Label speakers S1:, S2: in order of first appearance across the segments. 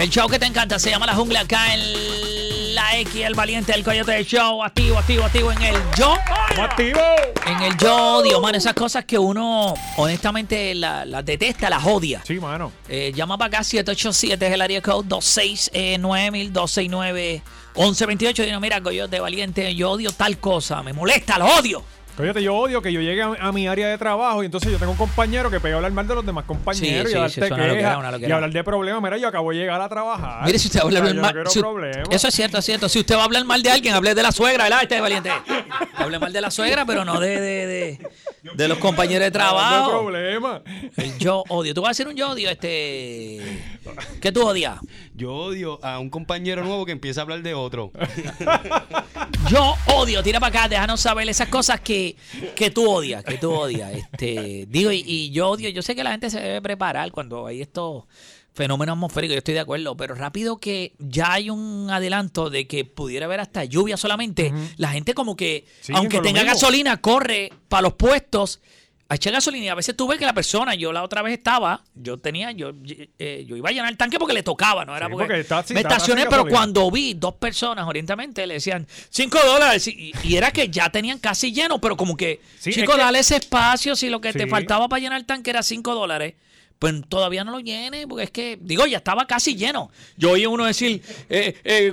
S1: El show que te encanta se llama La Jungla acá en la X, el valiente del coyote del show. Activo, activo, activo en el yo.
S2: activo!
S1: En el yo odio, mano. Esas cosas que uno honestamente las la detesta, las odia.
S2: Sí, mano.
S1: Eh, llama para acá 787 es el área code 269 269 1128 y no, mira, coyote valiente, yo odio tal cosa, me molesta, lo odio.
S2: Coyote, yo odio que yo llegue a, a mi área de trabajo y entonces yo tengo un compañero que pega a hablar mal de los demás compañeros
S1: Sí,
S2: y
S1: sí,
S2: darte
S1: loquera,
S2: hablar de problemas. Mira, yo acabo de llegar a trabajar.
S1: Mire, si usted va a hablar mal.
S2: no
S1: si- eso es cierto, es cierto. Si usted va a hablar mal de alguien, hable de la suegra, ¿verdad? Este es valiente. Hable mal de la suegra, pero no de, de, de, de los compañeros de
S2: No hay
S1: trabajo.
S2: problema.
S1: El yo odio. Tú vas a hacer un yo odio, este. ¿Qué tú odias?
S3: Yo odio a un compañero nuevo que empieza a hablar de otro.
S1: Yo odio, tira para acá, déjanos saber esas cosas que, que tú odias, que tú odias. Este, digo, y, y yo odio, yo sé que la gente se debe preparar cuando hay estos fenómenos atmosféricos, yo estoy de acuerdo, pero rápido que ya hay un adelanto de que pudiera haber hasta lluvia solamente, la gente como que, aunque tenga gasolina, corre para los puestos a echar gasolina. Y a veces tú ves que la persona, yo la otra vez estaba, yo tenía, yo, eh, yo iba a llenar el tanque porque le tocaba, no era
S2: Sí,
S1: porque,
S2: porque está- sí,
S1: me
S2: está-
S1: estacioné, pero cuando vi dos personas orientamente le decían 5 dólares y, y era que ya tenían casi lleno, pero como que,
S2: Sí,
S1: chico,
S2: es que-
S1: dale ese espacio, si lo que te faltaba para llenar el tanque era 5 dólares. Pues todavía no lo llene, porque es que, digo, ya estaba casi lleno. Yo oí uno decir,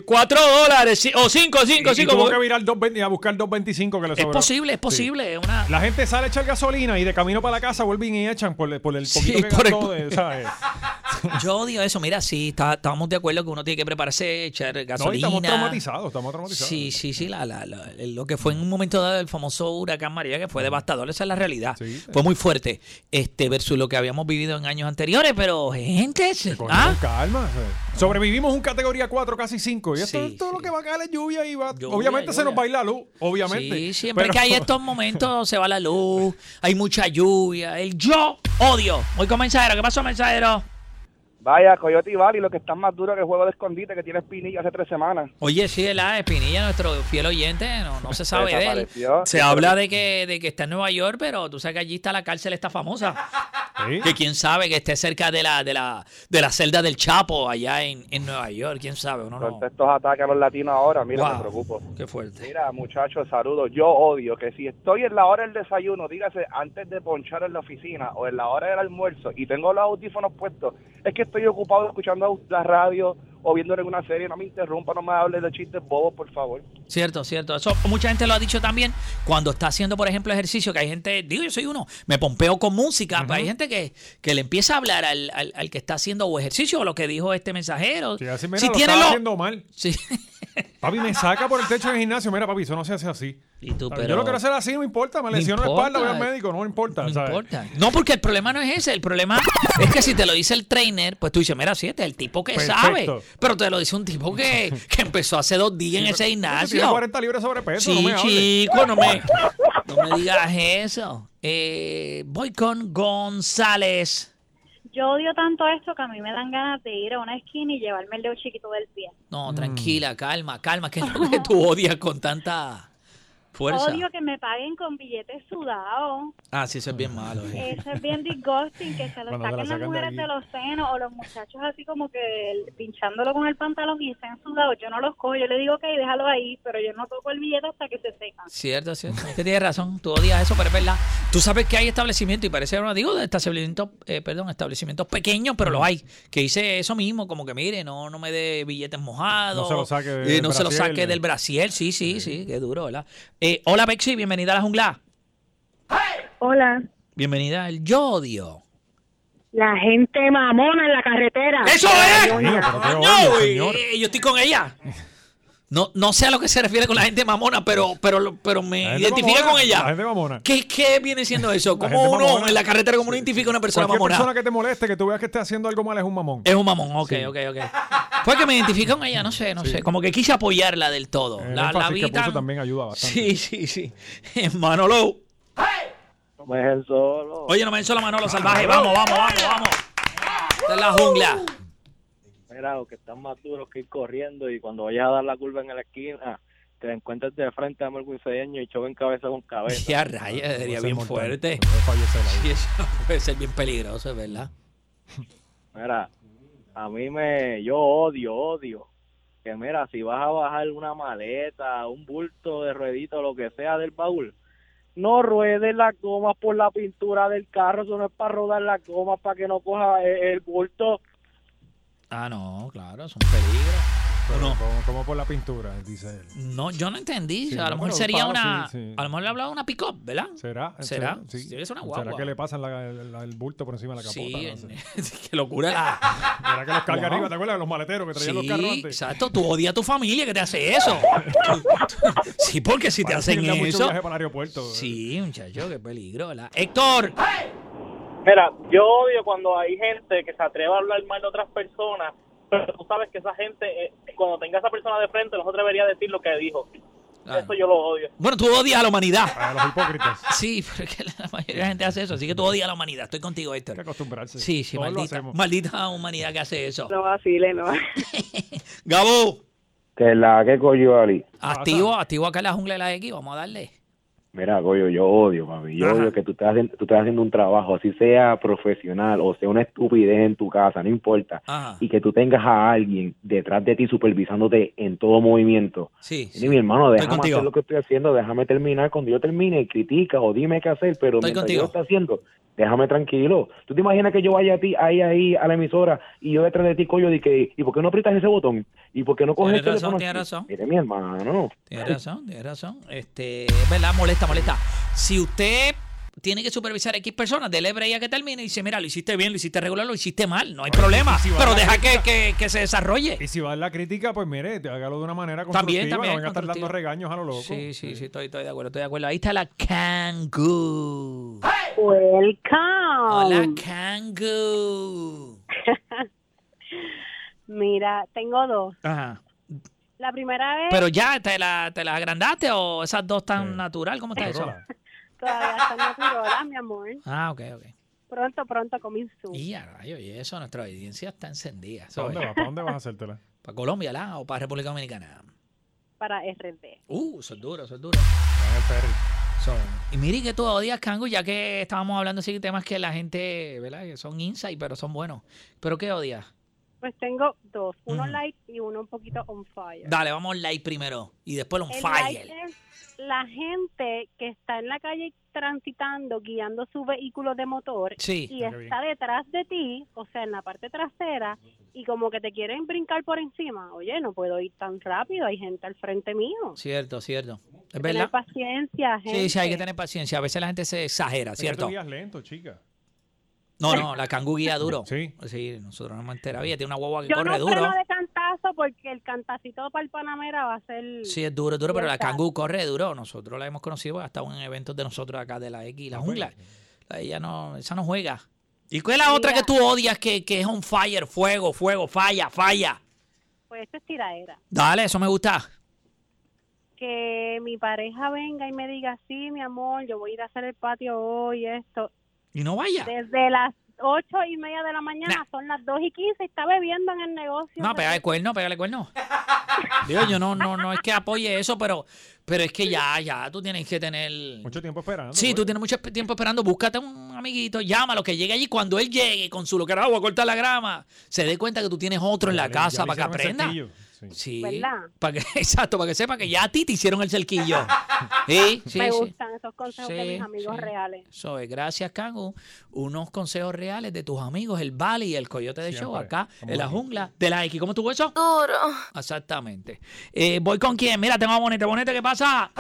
S1: 4 dólares, sí, o 5, 5,
S2: Y, y
S1: 5.
S2: tuvo que virar 2.20 y a buscar 2.25 que le
S1: Es
S2: sobró.
S1: posible, es posible. es Una,
S2: La gente sale a echar gasolina y de camino para la casa vuelven y echan por, el- por el
S1: Sí,
S2: poquito que
S1: por el-
S2: de, ¿sabes?
S1: Yo odio eso. Mira, sí, está- estábamos de acuerdo que uno tiene que prepararse, echar
S2: No,
S1: gasolina.
S2: estamos traumatizados, estamos traumatizados.
S1: Sí, sí, sí. La, la- la- lo que fue en un momento dado el famoso huracán María, que fue devastador, esa es la realidad.
S2: Sí.
S1: Fue muy fuerte. Este, versus lo que habíamos vivido en años anteriores, pero gente. ¿ah?
S2: con calma. Sobrevivimos un categoría 4, casi 5. Y esto
S1: Sí,
S2: todo lo
S1: sí.
S2: que va a caer es lluvia y va.
S1: Lluvia,
S2: obviamente se
S1: lluvia.
S2: nos va a ir la luz, obviamente.
S1: Sí, siempre
S2: Pero-
S1: que hay estos momentos se va la luz, hay mucha lluvia. El yo odio. Voy con mensajero. ¿Qué pasó, mensajero?
S4: Vaya, Coyote y Bali, lo que están más duro que el juego de escondite que tiene Espinilla hace tres semanas.
S1: Oye, sí, la Espinilla, nuestro fiel oyente, no, no se sabe de él.
S4: Desapareció.
S1: Se habla de que, de que está en Nueva York, pero tú sabes que allí está la cárcel esta famosa.
S2: Sí.
S1: Que quién sabe que esté cerca de la, de la, de la celda del Chapo allá en, en Nueva York, quién sabe, uno no.
S4: Estos ataques a los latinos ahora, mira,
S1: Wow,
S4: me preocupo.
S1: Qué fuerte.
S4: Mira, muchachos, saludos. Yo odio que si estoy en la hora del desayuno, dígase antes de ponchar en la oficina o en la hora del almuerzo y tengo los audífonos puestos, es que estoy ocupado escuchando la radio o viendo alguna serie. No me interrumpa, no me hables de chistes bobos, por favor.
S1: Cierto, cierto. Eso mucha gente lo ha dicho también cuando está haciendo, por ejemplo, ejercicio, que hay gente, digo, yo soy uno, me pompeo con música, pero hay gente que, que le empieza a hablar al, al, al que está haciendo o ejercicio o lo que dijo este mensajero.
S2: Sí, así, mira,
S1: si
S2: lo
S1: tiene lo-
S2: haciendo mal.
S1: Sí.
S2: Papi, me saca por el techo del gimnasio. Mira, papi, eso no se hace así.
S1: Y tú,
S2: Yo lo quiero hacer así, no me importa. Me
S1: No
S2: lesiono la espalda, voy al médico, no me importa.
S1: No
S2: ¿sabes?
S1: importa. No, porque el problema no es ese. El problema es que si te lo dice el trainer, pues tú dices, mira, sí, este es el tipo que
S2: Perfecto.
S1: sabe. Pero te lo dice un tipo que, que empezó hace dos días en ese
S2: Tiene
S1: gimnasio.
S2: 40 libras sobrepeso, no
S1: Sí,
S2: me hables.
S1: chico, no me, no me digas eso. Eh, voy con González.
S5: Yo odio tanto esto que a mí me dan ganas de ir a una esquina y llevarme el dedo chiquito del pie.
S1: No,
S2: Mm.
S1: tranquila, calma, calma. ¿Qué es lo que tú odias con tanta fuerza?
S5: Odio que me paguen con billetes sudados.
S1: Ah, sí, eso es bien malo. eh.
S5: Eso es bien disgusting, que se lo
S2: Cuando te la
S5: saquen las
S2: de
S5: mujeres de, los senos o los muchachos así como que el- pinchándolo con el pantalón y estén sudados. Yo no los cojo, yo le digo, ok, déjalo ahí, pero yo no toco el billete hasta que se seca.
S1: Cierto, cierto. Usted tiene razón. Tú odias eso, pero es verdad. Tú sabes que hay establecimientos, y parece, no digo de establecimientos, eh, perdón, establecimientos pequeños, pero los hay, que dice eso mismo, como que mire, no, no me dé billetes mojados.
S2: No se lo saque
S1: eh,
S2: del
S1: no se lo
S2: brasier.
S1: saque del brasier. Sí, sí, sí, qué duro, ¿verdad? Eh, hola, Bexy, bienvenida a la jungla.
S5: Hola.
S1: Bienvenida al Yo Odio.
S5: La gente mamona en la carretera.
S1: ¡Eso es!
S2: Coño, pero qué
S1: Coño,
S2: odio,
S1: y-
S2: señor.
S1: y yo estoy con ella. No, no sé a lo que se refiere con la gente mamona, pero, pero, pero me identifica
S2: mamona,
S1: con ella.
S2: La gente mamona.
S1: ¿Qué, ¿Qué viene siendo eso? ¿Cómo uno
S2: mamona.
S1: en la carretera, cómo uno identifica a una persona
S2: Cualquier
S1: mamona?
S2: persona que te moleste, que tú veas que esté haciendo algo mal, es un mamón.
S1: Es un mamón, ok, ok, ok. Fue que me identifiqué con ella, no sé, no sé. Como que quise apoyarla del todo.
S2: El
S1: La, la
S2: énfasis
S1: vi
S2: que puso
S1: tan-
S2: también ayuda bastante.
S1: Sí, sí, sí. Manolo.
S4: No me solo.
S1: Oye, no me hizo la Manolo salvaje. Vamos, vamos, vamos, vamos. Esta es la jungla.
S4: Que están más duros que ir corriendo y cuando vayas a dar la curva en la esquina, te encuentras de frente a Melvin Cedeño y choven cabeza con cabeza.
S1: Ya raya, sería
S2: Puede
S1: bien fuerte. Sí, eso puede ser bien peligroso, es verdad.
S4: Mira, a mí me, yo odio, odio. Que mira, si vas a bajar una maleta, un bulto de ruedito, lo que sea del baúl, no ruedes las gomas por la pintura del carro, eso no es para rodar las gomas, para que no coja el, el bulto.
S1: Ah, no, claro, es un peligro.
S2: Como, como por la pintura, dice él.
S1: No, yo no entendí.
S2: Sí,
S1: a lo mejor sería una.
S2: sí, sí.
S1: A lo mejor le hablaba de una pick-up, ¿verdad?
S2: ¿Será?
S1: ¿Será? Ser una
S2: ¿Será
S1: guagua.
S2: que le pasan la- la- el bulto por encima de la capota?
S1: Sí,
S2: No sé.
S1: qué locura.
S2: ¿Será que los carga
S1: Wow.
S2: arriba? ¿Te acuerdas de los maleteros que traían los carros
S1: Sí,
S2: antes?
S1: exacto. Tú odias a tu familia que te hace eso. sí, porque si te
S2: Parece
S1: hacen
S2: da mucho
S1: eso.
S2: viaje para el aeropuerto.
S1: Sí, muchacho, qué peligro, ¿verdad? Héctor.
S6: Mira, yo odio cuando hay gente que se atreve a hablar mal de otras personas, pero tú sabes que esa gente, eh, cuando tenga a esa persona de frente, no se debería decir lo que dijo.
S1: Ah.
S6: Eso yo lo odio.
S1: Bueno, tú odias a la humanidad.
S2: A los hipócritas.
S1: Sí, pero es que la mayoría de la gente hace eso. Así que tú odias a la humanidad. Estoy contigo,
S2: Hay que
S1: Héctor.
S2: acostumbrarse.
S1: Sí, sí,
S2: Todos
S1: maldita, humanidad que hace eso.
S5: No vacile, no.
S1: Gabo,
S4: Que la que coño, Ali.
S1: activo, activo acá en la jungla de la X. Vamos a darle.
S4: Mira, Goyo, yo odio, papi. Yo
S1: Ajá.
S4: odio que tú estás, haciendo, tú estás haciendo un trabajo, así sea profesional o sea una estupidez en tu casa, no importa.
S1: Ajá.
S4: Y que tú tengas a alguien detrás de ti supervisándote en todo movimiento.
S1: Sí.
S4: Y mi hermano,
S1: Estoy
S4: déjame
S1: contigo.
S4: hacer lo que estoy haciendo, déjame terminar. Cuando yo termine, critica o dime qué hacer, pero
S1: Estoy
S4: mientras
S1: contigo.
S4: yo lo esté haciendo, déjame tranquilo. ¿Tú te imaginas que yo vaya a ti, ahí, ahí, a la emisora y yo detrás de ti, coño, de que, ¿y por qué no aprietas ese botón? ¿Y por qué no coges
S1: Tienes
S4: el
S1: razón,
S4: teléfono?
S1: tienes razón.
S4: Mire, mi hermano.
S1: Tienes razón, tienes razón. Este, es verdad, molesta, molesta. Si usted tiene que supervisar X personas, dele break a que termine y dice, mira, lo hiciste bien, lo hiciste regular, lo hiciste mal, no hay problema.
S2: si
S1: pero
S2: a
S1: deja que, que, que se desarrolle.
S2: Y si va a la crítica, pues mire, te hágalo de una manera
S1: También,
S2: constructiva.
S1: también,
S2: no venga a estar dando regaños a lo loco.
S1: Sí, sí, sí, estoy, estoy de acuerdo, estoy de acuerdo. Ahí está la Kangoo.
S5: Welcome.
S1: Hola, Kangoo.
S5: Mira, tengo dos.
S1: Ajá.
S5: La primera vez
S1: Pero ya, ¿te la, te la agrandaste o esas dos tan
S2: Sí.
S1: natural? ¿Cómo está eso?
S5: Todavía está natural, mi amor.
S1: Ah, ok, ok.
S5: Pronto, pronto comienzo.
S1: Y a rayo, y eso, nuestra audiencia está encendida.
S2: ¿Para dónde vas? ¿Para dónde vas a hacértela?
S1: ¿Para Colombia, la? ¿O para República Dominicana?
S5: Para RD.
S1: Uh, eso es duro, eso es duro.
S2: En el ferry.
S1: So, y mire que tú odias Kangu, ya que estábamos hablando así de temas que la gente, ¿verdad? Que son insight, pero son buenos. ¿Pero qué odias?
S5: Pues tengo dos, uno
S1: Ujú.
S5: light y uno un poquito on fire.
S1: Dale, vamos light primero y después los
S5: El
S1: fire.
S5: light es la gente que está en la calle transitando, guiando su vehículo de motor
S1: Sí.
S5: y está detrás de ti, o sea, en la parte trasera, y como que te quieren brincar por encima. Oye, no puedo ir tan rápido, hay gente al frente mío.
S1: Cierto, cierto. Es
S5: Tener
S1: verdad.
S5: paciencia, gente.
S1: Sí, sí, hay que tener paciencia. A veces la gente se exagera, ¿cierto?
S2: tú guías lento, chica.
S1: No, no, la Kangu guía duro.
S2: Sí.
S1: Sí, nosotros no hemos enterado. Ella tiene una guagua que
S5: Yo
S1: corre
S5: no
S1: duro.
S5: freno de cantazo porque el cantacito para el Panamera va a ser...
S1: Sí, es duro, es duro, pero la. Kangu corre duro. Nosotros la hemos conocido, ha estado en eventos de nosotros acá de la X y la
S2: Ah,
S1: jungla.
S2: bueno.
S1: Ella no, esa no juega. ¿Y cuál es la otra que tú odias que, que es on fire, fuego, fuego, falla, falla?
S5: Pues esto es tiraera.
S1: Dale, eso me gusta.
S5: Que mi pareja venga y me diga, sí, mi amor, yo voy a ir a hacer el patio hoy, esto.
S1: Y no vaya.
S5: Desde las ocho y media de la mañana,
S1: Nah.
S5: son las dos y quince, está bebiendo en el negocio.
S1: No, pégale cuerno, pégale cuerno. Digo, yo no, no, no es que apoye eso, pero, pero es que ya, ya, tú tienes que tener.
S2: Mucho tiempo esperando.
S1: Sí,
S2: pues.
S1: tú tienes mucho tiempo esperando. Búscate un amiguito, llámalo, que llegue allí. Cuando él llegue con su loquera agua a cortar la grama, se dé cuenta que tú tienes otro en la casa para que aprenda.
S2: Sí.
S1: Sí.
S5: ¿Verdad?
S1: Para que, exacto, para que sepa que ya a ti te hicieron el cerquillo. Sí, sí,
S5: me
S1: sí.
S5: gustan esos consejos de mis amigos
S1: sí.
S5: reales.
S1: Eso es, gracias, Kangu. Unos consejos reales de tus amigos, el Bali y el Coyote de Show, acá en la jungla de la X. ¿Cómo estuvo eso? Duro. Exactamente. Eh, voy con quién. Mira, tengo a Bonete. Bonete, ¿qué pasa?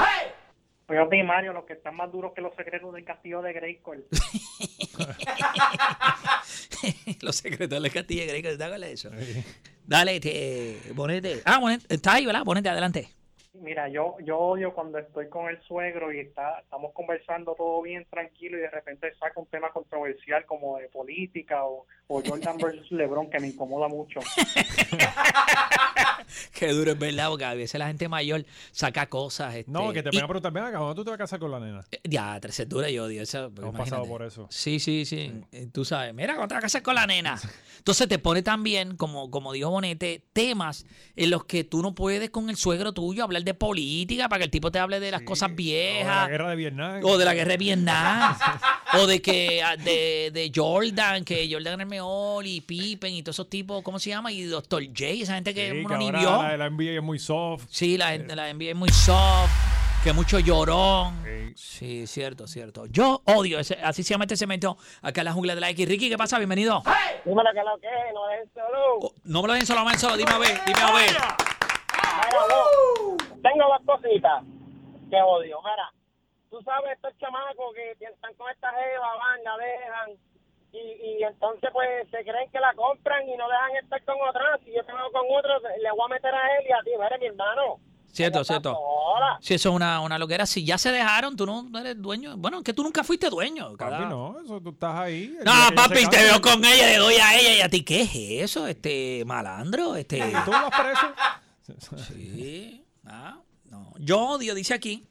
S6: Yo de Mario, los que están más duros que los secretos del castillo de Grayskull.
S1: Los secretos de Castilla y Grey, ¿te acuerdas de eso?
S2: Sí.
S1: Dale, este, Bonete. Ah, Bonete, está ahí, ¿verdad? Bonete, adelante.
S6: Mira, yo yo odio cuando estoy con el suegro y está estamos conversando todo bien tranquilo y de repente saca un tema controversial como de política o, o Jordan versus LeBron que me incomoda mucho.
S1: Qué duro es verdad, porque a veces la gente mayor saca cosas. Este,
S2: No, que te
S1: y-
S2: venga a preguntar, ven acá, ¿cuándo tú te vas a casar con la nena?
S1: eh, Ya, tres es dura, yo odio eso. porque
S2: Hemos pasado por eso.
S1: Sí, sí, sí. Eh, Tú sabes, mira, ¿cuándo te vas a casar con la nena? Entonces te pone también, como, como dijo Bonete, temas en los que tú no puedes con el suegro tuyo hablar de política para que el tipo te hable de las cosas
S2: O de la
S1: viejas.
S2: guerra de Vietnam.
S1: O de la guerra de Vietnam. o de que ah, de, de Jordan, que Jordan mejor, y Pippen y todos esos tipos, ¿cómo se llama? Y Dr. J, esa gente que
S2: Sí,
S1: ni
S2: ahora
S1: vio.
S2: La, la NBA es muy soft.
S1: Sí, la, gente- la NBA es muy soft, que mucho llorón.
S2: Sí.
S1: Sí, cierto, cierto. Yo odio, ese, así se llama este cemento acá en la jungla de la X. Ricky, ¿qué pasa? Bienvenido.
S6: Dímelo que lo que es, no dejen solo.
S1: Oh, no me lo den solamente solo, dime a ver, dime a ver.
S6: Mira, no. Tengo dos cositas que odio. Mira, tú sabes, estos chamacos que están con esta jeva, van, la dejan. Y, y entonces, pues, se creen que la compran y no dejan estar con otra. Si yo tengo con otro, le voy a meter a él y a ti. Mire, mi hermano.
S1: Cierto, cierto.
S6: sola.
S1: Si eso es una, una loquera, si ya se dejaron, tú no eres dueño. Bueno, que tú nunca fuiste dueño. cada-
S2: Papi, no, eso tú estás ahí.
S1: No, papi, te veo con ella, le doy a ella y a ti. ¿Qué es eso? Este malandro, este.
S2: ¿Tú vas preso?
S1: Sí. Ah, no. Yo odio, dice aquí,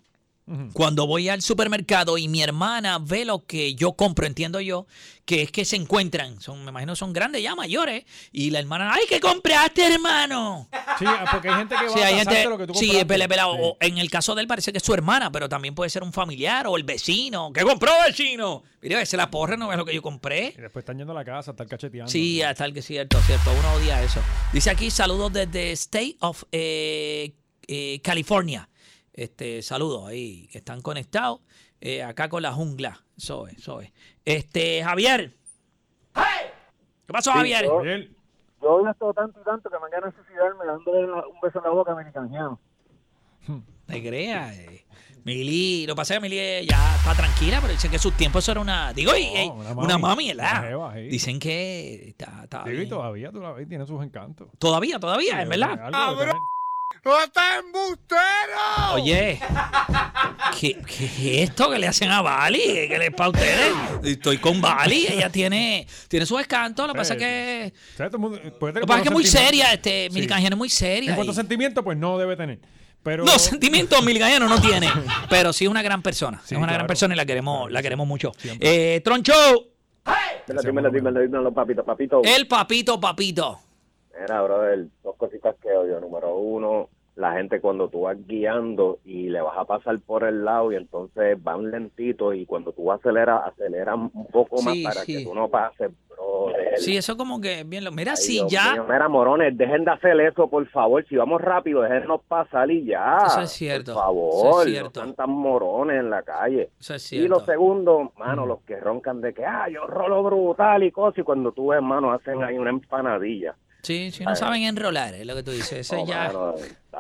S1: Cuando voy al supermercado y mi hermana ve lo que yo compro, entiendo yo, que es que se encuentran, son, me imagino son grandes ya mayores, y la hermana, ¡ay, qué compraste, hermano!
S2: Sí, porque hay gente que va
S1: Sí,
S2: a
S1: hay gente,
S2: lo que tú
S1: sí, es pele-
S2: Sí.
S1: o en el caso de él parece que es su hermana, pero también puede ser un familiar o el vecino. ¿Qué compró vecino? Mire, se la porre, no es lo que yo compré.
S2: Y después están yendo a la casa, están cacheteando.
S1: Sí, hasta el que es cierto, cierto. Uno odia eso. Dice aquí, saludos desde State of eh, eh, California. Este, saludos ahí, que están conectados eh, acá con la jungla. Eso es, eso es. Este, Javier. ¿Qué pasó, Javier?
S7: yo-
S2: Javier,
S7: Yo esto tanto y tanto que me han suicidarme dándole un beso en la boca a mi.
S1: Te creas. eh. Mili, lo que pasa es que Mili eh, ya está tranquila, pero dicen que sus tiempos eso era una. Digo, y, eh,
S2: una
S1: una,
S2: mami,
S1: ¿verdad?
S2: jeva, sí.
S1: Dicen que está, está
S2: Digo, y todavía ves, tiene sus encantos.
S1: Todavía, todavía, en verdad.
S2: Algo de tener-
S1: Oye, ¿qué, ¿qué es esto que le hacen a Bali? ¿Qué le para ustedes? Estoy con Bali, ella tiene, tiene sus escantos, lo que pasa es que.
S2: O sea, mundo
S1: Lo que pasa es que es muy
S2: sentimientos.
S1: seria, este,
S2: Sí.
S1: Es muy
S2: En
S1: seria.
S2: cuanto a
S1: y-
S2: sentimiento, pues no debe tener. Pero
S1: No, sentimientos Milicanjiano no tiene, pero sí es una gran persona.
S2: Sí,
S1: es una gran persona y la queremos, la queremos mucho.
S2: Siempre.
S1: Eh, Troncho,
S7: Dímelo, dímelo, dímelo, dímelo, papito, papito.
S1: el papito, papito.
S7: Mira, brother, dos cositas que odio. Número uno, la gente cuando tú vas guiando y le vas a pasar por el lado y entonces van lentitos y cuando tú aceleras, aceleran un poco más
S1: Sí,
S7: para
S1: sí.
S7: que tú no pases, brother.
S1: Sí, eso como que bien lo. Mira,
S7: Ay,
S1: si
S7: Dios
S1: ya.
S7: mío, Mira, morones, dejen de hacer eso, por favor. Si vamos rápido, déjennos pasar y ya.
S1: Eso es cierto,
S7: Por favor,
S1: eso es cierto.
S7: no sean tan morones en la calle.
S1: Eso es
S7: Y lo
S1: cierto.
S7: segundo, mano, los que roncan de que, ah, yo rolo brutal y cosas, y cuando tú ves, mano, hacen ahí una empanadilla.
S1: Sí, sí, no saben enrolar, es lo que tú dices. Eso
S7: No,
S1: ya.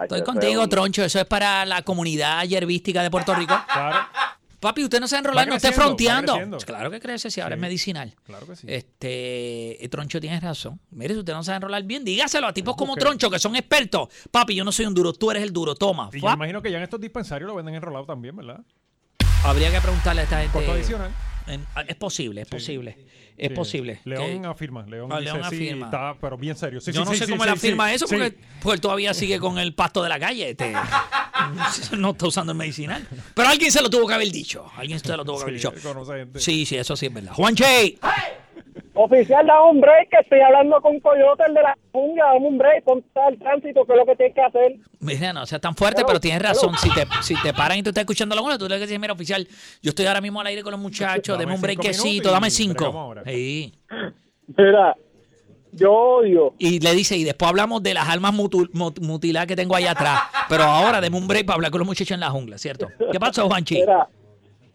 S1: Estoy contigo,
S7: un-
S1: Troncho. Eso es para la comunidad yerbística de Puerto Rico.
S2: Claro,
S1: Papi, usted no se enrolar, no esté fronteando. Claro que crece, si ahora
S2: Sí.
S1: es medicinal.
S2: claro que sí.
S1: Este, eh, Troncho tiene razón. Mire, si usted no sabe enrolar bien, dígaselo a tipos como. Troncho, que son expertos. Papi, yo no soy un duro, tú eres el duro, toma.
S2: y yo imagino que ya en estos dispensarios lo venden enrolado también, ¿verdad?
S1: Habría que preguntarle a esta gente.
S2: Costo adicional.
S1: en- ah, es posible, es
S2: Sí.
S1: posible. Es
S2: Sí.
S1: posible.
S2: León
S1: que-
S2: afirma. León
S1: Ah,
S2: dice
S1: León
S2: sí,
S1: afirma.
S2: está, pero bien serio. Sí,
S1: yo
S2: sí,
S1: no
S2: sí,
S1: sé
S2: sí,
S1: cómo
S2: sí,
S1: él afirma
S2: sí,
S1: eso
S2: sí.
S1: porque, porque él todavía sigue con el pasto de la calle. Este, no está usando el medicinal. Pero alguien se lo tuvo que haber dicho. Alguien se lo tuvo que haber
S2: Sí,
S1: dicho.
S2: él conoce gente.
S1: Sí, sí, eso sí es verdad. Juanche.
S6: Oficial, da un break, que estoy hablando con Coyote, el de la jungla, dame un break, ponte al tránsito, que es lo que tienes que hacer.
S1: Mira, no sea tan fuerte, pero tienes razón. Si te, si te paran y tú estás escuchando la una, tú le dices, mira, oficial, yo estoy ahora mismo al aire con los muchachos,
S2: Dame
S1: deme un
S2: y
S1: dame cinco. Sí.
S6: Mira, yo odio,
S1: Y le dice, y después hablamos de las almas mutu- mut- mutiladas que tengo allá atrás. Pero ahora deme un break para hablar con los muchachos en la jungla, ¿cierto? ¿Qué pasó, Juanchi?
S6: mira,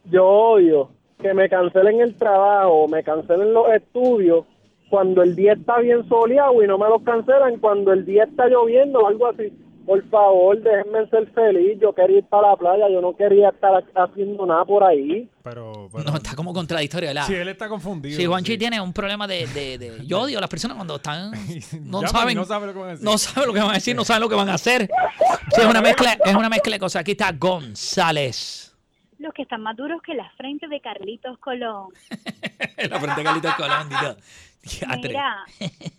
S6: yo odio que me cancelen el trabajo, me cancelen los estudios cuando el día está bien soleado y no me los cancelan cuando el día está lloviendo o algo así. Por favor, déjenme ser feliz. Yo quería ir para la playa, yo no quería estar haciendo nada por ahí.
S2: Pero, pero-
S1: No, está como contradictorio, ¿verdad?
S2: Sí, él está confundido.
S1: Sí, Juanchi
S2: sí.
S1: tiene un problema de, de, de- Yo odio a las personas cuando están... No saben...
S2: no saben lo que van a decir.
S1: No saben lo que van a decir, no saben lo que van a hacer. Es una mezcla, es una mezcla de cosas. Aquí está González.
S5: Los que están más duros que la frente de Carlitos Colón.
S1: la frente de Carlitos Colón.
S5: Mira,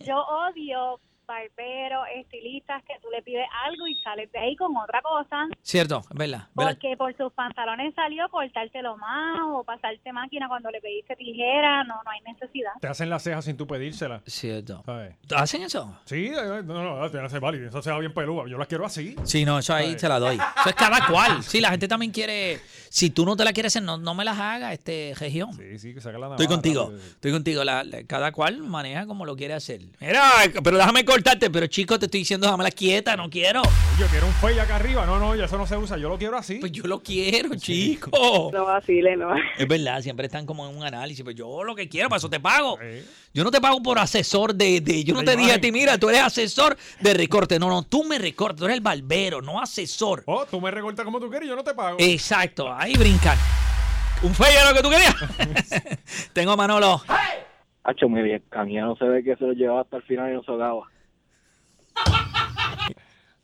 S5: yo odio barberos, estilistas, que tú le pides algo y sales de ahí con otra cosa.
S1: Cierto, es verdad.
S5: Porque por sus pantalones salió cortártelo más o pasarte máquina cuando le pediste tijera. No, no hay necesidad.
S2: Te hacen las cejas sin tú pedírsela.
S1: Cierto.
S2: ¿Sabes?
S1: ¿Hacen eso?
S2: Sí, eh, no, no, no, se vale. Eso se va bien pelúa. Yo las quiero así.
S1: Sí, no, eso ahí
S2: Ay.
S1: te la doy. Eso es cada cual. Sí, la gente también quiere. Si tú no te la quieres hacer, no, no me las hagas, este región.
S2: Sí, sí, que saca la
S1: Estoy
S2: navaja
S1: contigo,
S2: rápido.
S1: estoy contigo. La- la- cada cual maneja como lo quiere hacer. Mira, pero déjame cortarte. Pero chico, te estoy diciendo, déjame la quieta, no quiero.
S2: Yo quiero un fey acá arriba. No, no, ya eso no se usa. Yo lo quiero así.
S1: Pues yo lo quiero, chico.
S5: No vacile, no.
S1: Es verdad, siempre están como en un análisis. Pues yo lo que quiero, para eso te pago.
S2: Sí.
S1: Yo no te pago por asesor de. de- yo no te dije a ti, mira, tú eres asesor de recorte. No, no, tú me recortes, tú eres el barbero, no asesor.
S2: Oh, tú me recortas como tú quieres y yo no te pago.
S1: Exacto, ahí brincan. Un feo era lo que tú querías. Tengo a Manolo.
S8: Hacho, muy bien. no se ve que se lo llevaba hasta el final y no se ahogaba.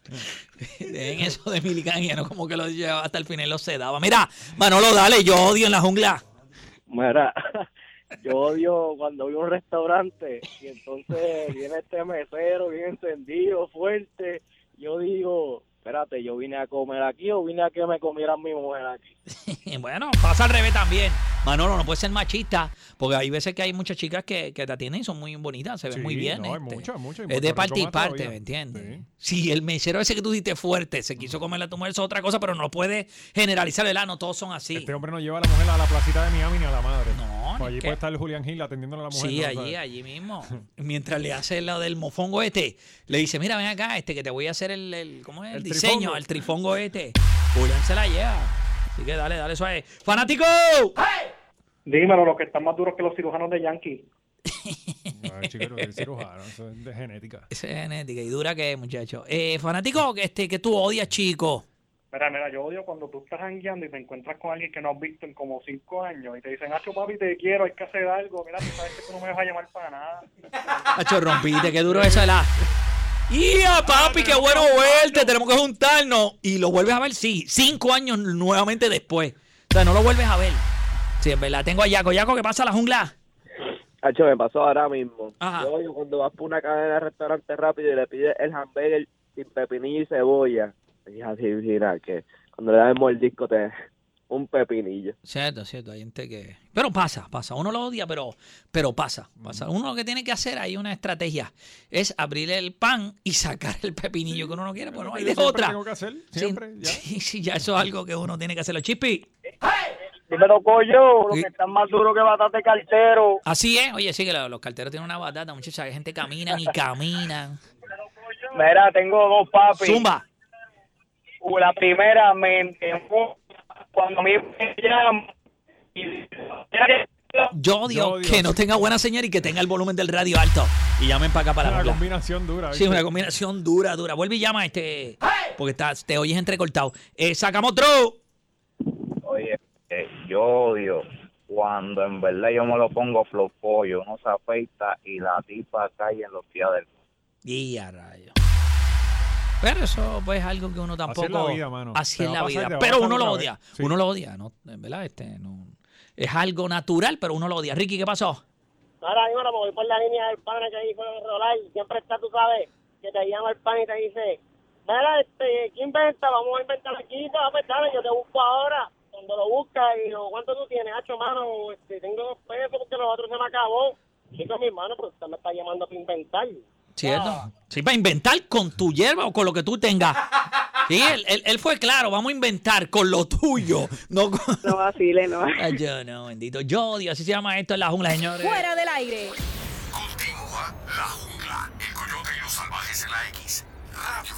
S1: En eso de Milicania, no como que lo llevaba hasta el final y lo sedaba. Mira, Manolo, dale, yo odio en la jungla.
S8: Mira, yo odio cuando voy a un restaurante y entonces viene este mesero bien encendido, fuerte. Yo digo, espérate, yo vine a comer aquí o vine a que me comieran mi mujer aquí.
S1: Bueno, pasa al revés también. Manolo, no puede ser machista, porque hay veces que hay muchas chicas que, que te atienden y son muy bonitas, se ven
S2: Sí,
S1: muy bien.
S2: no, hay
S1: este.
S2: muchas, muchas, en
S1: Es de parte y parte,
S2: todavía.
S1: ¿me entiendes?
S2: Sí.
S1: Si el mesero ese que tú diste fuerte se quiso comerle a tu mujer, eso es otra cosa, pero no puede generalizar el ano, todos son así.
S2: Este hombre no lleva a la mujer a la placita de Miami ni a la madre.
S1: No,
S2: Pues allí puede estar el Julián Gil atendiéndole a la mujer.
S1: Sí,
S2: ¿no?
S1: allí,
S2: ¿Sabes?
S1: allí mismo. Mientras le hace lo del mofongo este, le dice, mira, ven acá, este que te voy a hacer el, el- ¿cómo es? El,
S2: El
S1: diseño,
S2: trifongo.
S1: el trifongo este. Julián se la lleva. Así que dale, dale, eso es. ¡Fanático!
S6: Dímelo, lo que están más duros que los cirujanos de Yankee.
S2: Ay, chico, que es cirujano, eso es de genética.
S1: Es genética y dura que es, muchacho. Eh, fanático, este, que tú odias, chico.
S6: Mira, mira, yo odio cuando tú estás jangueando y te encuentras con alguien que no has visto en como cinco años y te dicen, Hacho, papi, te quiero, hay que hacer algo. Mira, tú sabes que tú no me vas a llamar para nada.
S1: Hacho, rompiste, qué duro eso de la... ¡Ya, papi, qué bueno verte! Tenemos que juntarnos. Y lo vuelves a ver, sí, cinco años nuevamente después. O sea, no lo vuelves a ver. Sí, es verdad. Tengo a Yaco. Yaco, ¿qué pasa la jungla?
S8: Hacho, me pasó ahora mismo.
S1: Ajá.
S8: Yo odio cuando vas por una cadena de restaurante rápido y le pides el hamburger sin pepinillo y cebolla. Y así, mira, que cuando le das el mordisco te... Un pepinillo.
S1: Cierto, cierto. Hay gente que... Pero pasa, pasa. Uno lo odia, pero, pero pasa, pasa. Uno lo que tiene que hacer, hay una estrategia, es abrir el pan y sacar el pepinillo que uno no quiere, pues no hay
S2: Yo
S1: de
S2: siempre
S1: otra.
S2: tengo que hacer,
S1: Sí,
S2: siempre, ya.
S1: Sí, sí, ya eso es algo que uno tiene que hacerlo. Chispi,
S6: Dímelo, pollo, lo
S1: Sí.
S6: que están más duro que batate cartero.
S1: así es. Oye, sí que los, los carteros tienen una batata, muchachos. Hay gente caminan y caminan.
S6: Mira, tengo dos papi.
S1: Zumba.
S6: Uh, La primera me cuando a mí me llaman y
S1: Yo odio,
S2: Yo
S1: que no
S2: sí.
S1: tenga buena señal y que tenga el volumen del radio alto. Y llamen para acá para la
S2: Una combinación dura.
S1: Sí,
S2: ¿viste?
S1: una combinación dura, dura. Vuelve y llama este. Porque estás, te oyes entrecortado. Eh, sacamos otro.
S7: Yo odio cuando en verdad yo me lo pongo flow pollo, no se afeita y la tipa cae en los pies del
S1: Y a rayo. Pero eso pues es algo que uno tampoco.
S2: Así es la vida, mano.
S1: Así
S2: Te
S1: es
S2: va a
S1: la
S2: pasar y
S1: vida.
S2: te va a
S1: Pero uno lo odia.
S2: Sí.
S1: Uno lo odia, ¿no? En verdad, este no. Es algo natural, pero uno lo odia. Ricky, ¿qué pasó?
S6: Ahora mismo me voy por la línea del pan que ahí fue rolar. Siempre está, tú sabes, que te llama el pan y te dice, mira, este, ¿qué inventa? Vamos a inventar aquí, va a yo te busco ahora. Cuando lo buscas y lo, ¿cuánto tú tienes? Hacho, mano, este, tengo dos pesos porque los otros se me acabó. Chico, mi hermano, pues usted me está llamando para inventar.
S1: ¿Cierto? Sí, para inventar con tu hierba o con lo que tú tengas. Sí, él, él, él fue claro, vamos a inventar con lo tuyo. No con...
S5: No vacile, no.
S1: Ay, yo no, bendito. Yo odio, así se llama esto en la jungla, señores.
S9: Fuera del aire.
S10: Continúa la jungla, el coyote y los salvajes en la X. Radio.